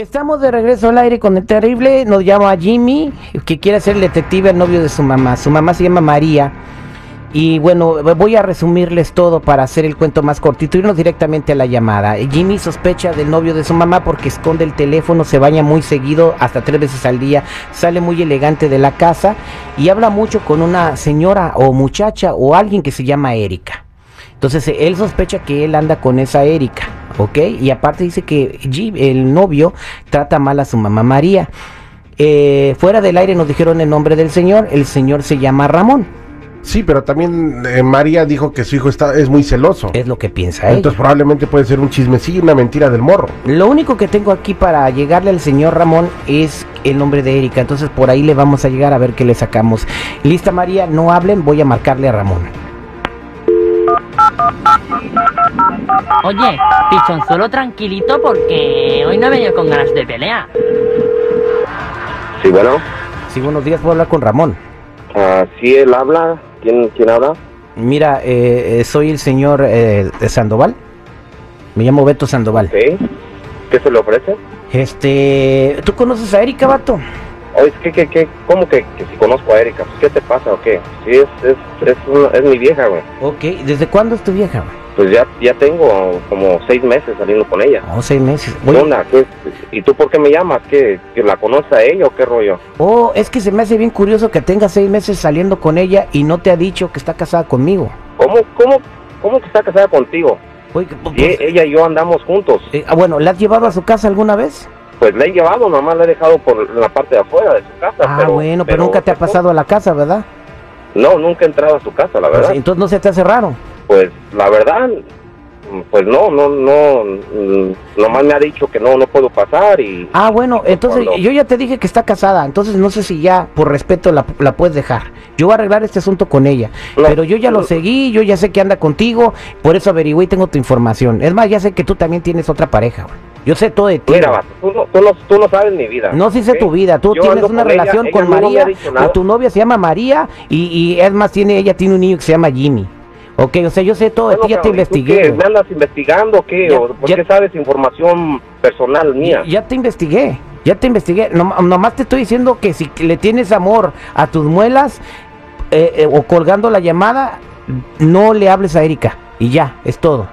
Estamos de regreso al aire con el terrible. Nos llama Jimmy, que quiere ser el detective, el novio de su mamá. Su mamá se llama María. Y bueno, voy a resumirles todo para hacer el cuento más cortito, irnos directamente a la llamada. Jimmy sospecha del novio de su mamá porque esconde el teléfono, se baña muy seguido, hasta tres veces al día, sale muy elegante de la casa y habla mucho con una señora o muchacha o alguien que se llama Erika. Entonces él sospecha que él anda con esa Erika. ¿Ok? Y aparte dice que el novio trata mal a su mamá María. Eh, fuera del aire nos dijeron el nombre del señor, el señor se llama Ramón. Sí, pero también eh, María dijo que su hijo está, es muy celoso. Es lo que piensa ella. Entonces probablemente puede ser un chismecillo, una mentira del morro. Lo único que tengo aquí para llegarle al señor Ramón es el nombre de Erika. Entonces por ahí le vamos a llegar a ver qué le sacamos. Lista María, no hablen, voy a marcarle a Ramón. Oye, pichón, solo tranquilito porque hoy no he venido con ganas de pelea. Sí, bueno. Sí, buenos días, puedo hablar con Ramón. Ah, sí, él habla. ¿Quién, quién habla? Mira, eh, eh soy el señor eh, Sandoval. Me llamo Beto Sandoval. ¿Sí? ¿Qué se le ofrece? Este, ¿tú conoces a Erika, vato? Oye, ¿qué, qué, qué? ¿Cómo que, que si conozco a Erika? ¿Qué te pasa o qué? Sí, es, es, es, es mi vieja, güey. Ok, ¿desde cuándo es tu vieja, güey? Pues ya, ya tengo como seis meses saliendo con ella. Oh, seis meses. ¿Qué onda? ¿Y tú por qué me llamas? ¿Que, ¿Que la conoce a ella o qué rollo? Oh, es que se me hace bien curioso que tenga seis meses saliendo con ella y no te ha dicho que está casada conmigo. ¿Cómo, cómo, cómo que está casada contigo? Oye, pues, ella y yo andamos juntos. Eh, ah, bueno, ¿la has llevado a su casa alguna vez? Pues la he llevado, nomás la he dejado por la parte de afuera de su casa. Ah, bueno, pero, nunca te ha pasado a la casa, ¿verdad? No, nunca he entrado a su casa, la verdad. Pues, entonces no se te hace raro. Pues la verdad, pues no, no, no, mm, nomás me ha dicho que no, no puedo pasar y... Ah, bueno, entonces yo ya te dije que está casada, entonces no sé si ya por respeto la, la puedes dejar. Yo voy a arreglar este asunto con ella, pero yo ya lo seguí, yo ya sé que anda contigo, por eso averigüé y tengo tu información. Es más, ya sé que tú también tienes otra pareja, Yo sé todo de ti. Mira, tú no, tú, no, tú no, sabes mi vida. No, sí sé tu vida. Tú tienes una relación con María, o tu novia se llama María, y, y es más, tiene, ella tiene un niño que se llama Jimmy. Ok, o sea, yo sé todo, bueno, ya te investigué. Qué? ¿Me andas investigando qué? ¿O ¿Por qué sabes información personal mía? Ya, te investigué, ya te investigué. No, nomás te estoy diciendo que si le tienes amor a tus muelas eh, eh, o colgando la llamada, no le hables a Erika. Y ya, es todo.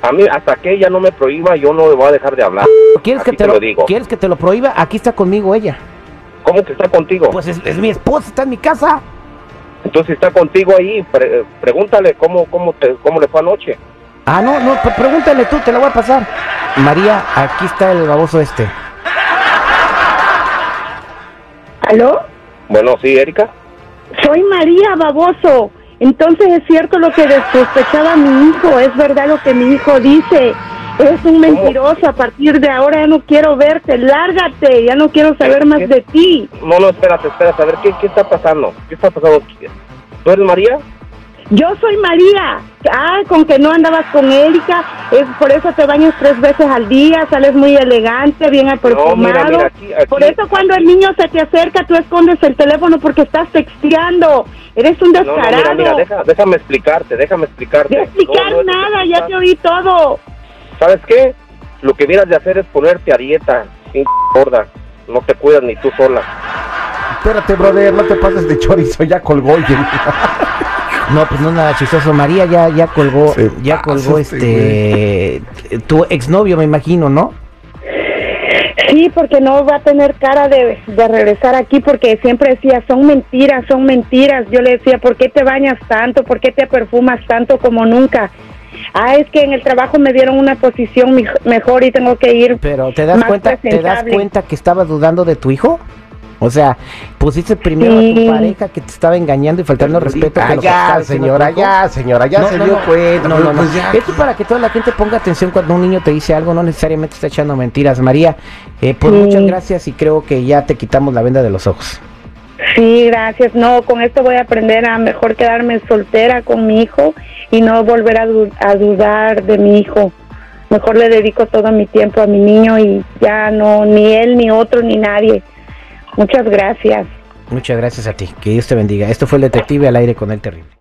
A mí, hasta que ella no me prohíba, yo no le voy a dejar de hablar. ¿Quieres, que te, lo, digo. ¿Quieres que te lo prohíba? Aquí está conmigo ella. ¿Cómo que está contigo? Pues es, es mi esposa, está en mi casa. Entonces está contigo ahí, pregúntale cómo, cómo, te, cómo le fue anoche. Ah, no, no, pregúntale tú, te la voy a pasar. María, aquí está el baboso este. ¿Aló? Bueno, sí, Erika. Soy María, baboso. Entonces es cierto lo que sospechaba mi hijo, es verdad lo que mi hijo dice. Es un mentiroso, a partir de ahora ya no quiero verte, lárgate, ya no quiero saber más de ti. No, no, espérate, espérate, a ver, ¿qué, ¿qué está pasando? ¿Qué está pasando? ¿Tú eres María? Yo soy María. Ah, con que no andabas con Erika, es por eso te bañas tres veces al día, sales muy elegante, bien perfumado. Por eso cuando el niño se te acerca, tú escondes el teléfono porque estás texteando. Eres un descarado. No, mira, déjame explicarte, déjame explicarte. No explicar nada, ya te oí todo. ¿Sabes qué? Lo que miras de hacer es ponerte a dieta, gorda. No te cuidas ni tú sola. Espérate, brother, no te pases de chorizo, ya colgó. No, pues no nada chistoso. María ya, ya colgó, ya colgó este, tu exnovio, me imagino, ¿no? Sí, porque no va a tener cara de, de, regresar aquí porque siempre decía, son mentiras, son mentiras. Yo le decía, ¿por qué te bañas tanto? ¿Por qué te perfumas tanto como nunca? Ah, es que en el trabajo me dieron una posición mejor y tengo que ir. Pero ¿te das cuenta, te das cuenta que estabas dudando de tu hijo? O sea, pusiste primero a tu pareja que te estaba engañando y faltando respeto. Ah, ya, señora, ya, señora, ya se dio cuenta. No, no, no. Pues Esto es para que toda la gente ponga atención cuando un niño te dice algo, no necesariamente está echando mentiras. María, eh, pues muchas gracias y creo que ya te quitamos la venda de los ojos. Sí, gracias. No, con esto voy a aprender a mejor quedarme soltera con mi hijo y no volver a, dudar de mi hijo. Mejor le dedico todo mi tiempo a mi niño y ya no, ni él, ni otro, ni nadie. Muchas gracias. Muchas gracias a ti. Que Dios te bendiga. Esto fue el detective al aire con el terrible.